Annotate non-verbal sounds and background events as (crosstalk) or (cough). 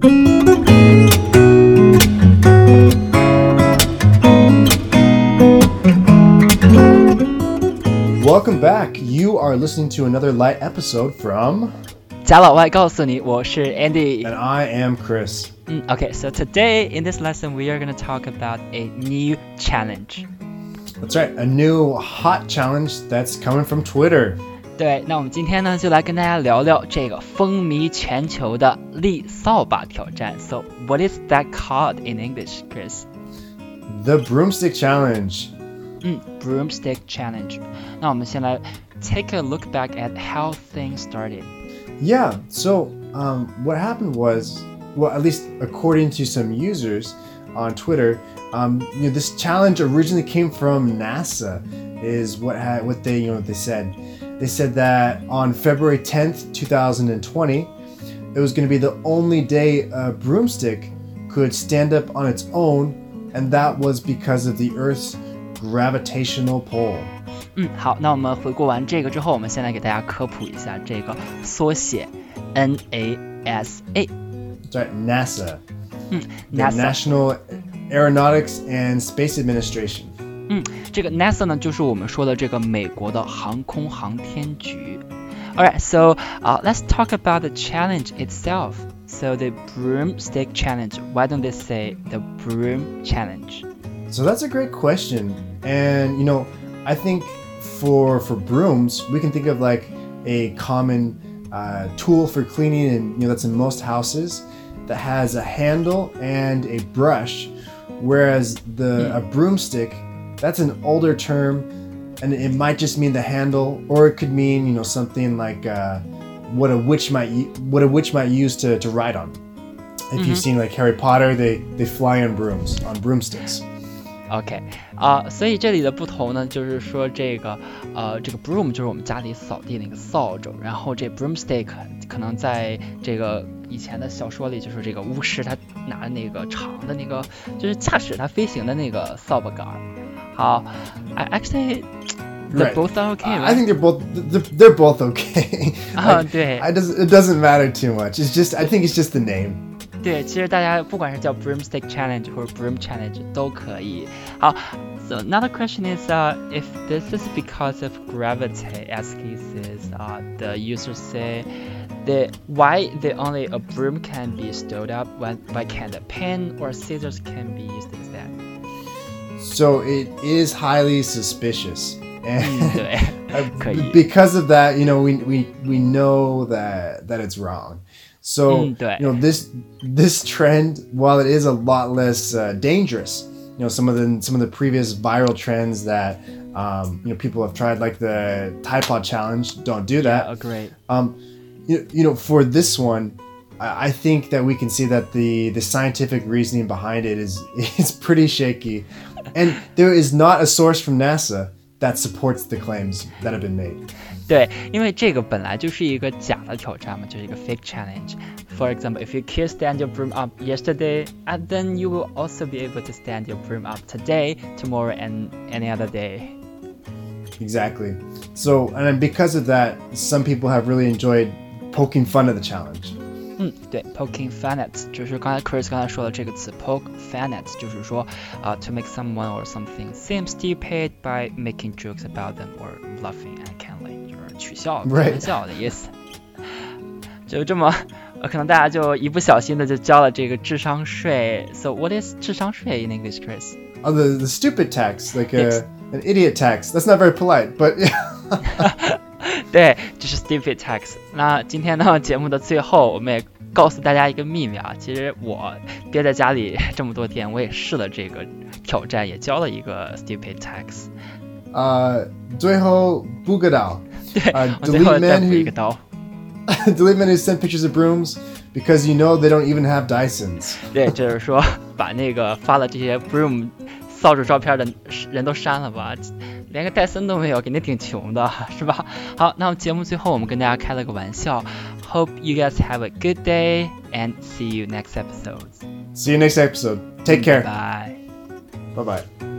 Welcome back. You are listening to another light episode from 贾老外告诉你，我是 Andy。 and I am Chris. Mm, okay, so today in this lesson we are going to talk about a new challenge. That's right, a new hot challenge that's coming from Twitter. 对，那我们今天呢就来跟大家聊聊这个风靡全球的立扫把挑战。So what is that called in English, Chris? The broomstick challenge. 嗯，broomstick challenge。那我们先来 take a look back at how things started. Yeah, so um, what happened was, well, at least according to some users on Twitter, um, you know, this challenge originally came from NASA, is what had what they you know what they said. They said that on February 10th, 2020, it was going to be the only day a broomstick could stand up on its own, and that was because of the Earth's gravitational pull. 嗯，好，那我们回顾完这个之后，我们先来给大家科普一下这个缩写 NASA。 Sorry, NASA, 嗯 the ，NASA。 National Aeronautics and Space Administration. 嗯，这个 NASA 呢，就是我们说的这个美国的航空航天局。Alright, so uh, let's talk about the challenge itself. So the broomstick challenge. Why don't they say the broom challenge? So that's a great question. And you know, I think for for brooms, we can think of like a common uh, tool for cleaning, and you know that's in most houses that has a handle and a brush, whereas the a broomstick that's an older term, and it might just mean the handle, or it could mean you know something like uh, what a witch might u- what a witch might use to, to ride on. If you've seen like Harry Potter, they they fly on brooms on broomsticks. OK，啊、所以这里的不同呢，就是说这个，呃，这个 broom 就是我们家里扫地那个扫帚，然后这 broomstick 可能在这个以前的小说里，就是这个巫师他拿那个长的那个，就是驾驶他飞行的那个扫把杆儿。 好，I actually they're Right. both are okay. I think they're both they're, they're both okay. (laughs) 啊 Like, 对 I does it doesn't matter too much. It's just I think it's just the name. 对，其实大家不管是叫 broomstick challenge 或者 broom challenge 都可以。好，so another question is, uh, if this is because of gravity, as he says, uh, the users say, the why the only a broom can be stored up, when why can't a pen or scissors can be used instead? so it is highly suspicious. Mm. (laughs) And (laughs) because of that, you know, we, we, we know that, that it's wrong. So, mm, you know, this, this trend, while it is a lot less uh, dangerous, you know, some of the, some of the previous viral trends that, um, you know, people have tried, like the Tide Pod Challenge, don't do that. Yeah, oh, great. Um, you, you know, for this one, I think that we can see that the the scientific reasoning behind it is (laughs) is pretty shaky and there is not a source from NASA that supports the claims that have been made. 对，因为这个本来就是一个假的挑战嘛，就是一个 fake challenge。For example, if you can't stand your broom up yesterday, and then you will also be able to stand your broom up today, tomorrow, and any other day. Exactly. So, and then because of that, some people have really enjoyed poking fun at the challenge. 嗯，对，poking fun at 就是刚才 Chris 刚才说的这个词，poke fun at 就是说啊、t o make someone or something seem stupid by making jokes about them or laughing at kindly，就是取笑、开 Right. 玩笑的意思。就这么，呃，可能大家就一不小心的就交了这个智商税。So what is 智商税 in English, Chris? Oh, the, the stupid tax, like Yes. a, an idiot tax. That's not very polite, but (laughs) (laughs) 对，这是 stupid tax。那今天呢，节目的最后，我们也 告诉大家一个秘密啊。其实我憋在家里 (laughs) 这么多天，我也试了这个挑战，也交了一个 stupid tax。uh, 最后不知道. (laughs) 对 Uh, 我最后再 man 补一个刀。delete men who send pictures of brooms because you know they don't even have Dysons. 对，就是说 (laughs) 把那个发了这些 broom 扫帚照片的人都删了吧，连个戴森都没有，肯定挺穷的，是吧？好，那么节目最后我们跟大家开了个玩笑，Hope you guys have a good day and see you next episode. See you next episode. Take care. Bye. Bye bye.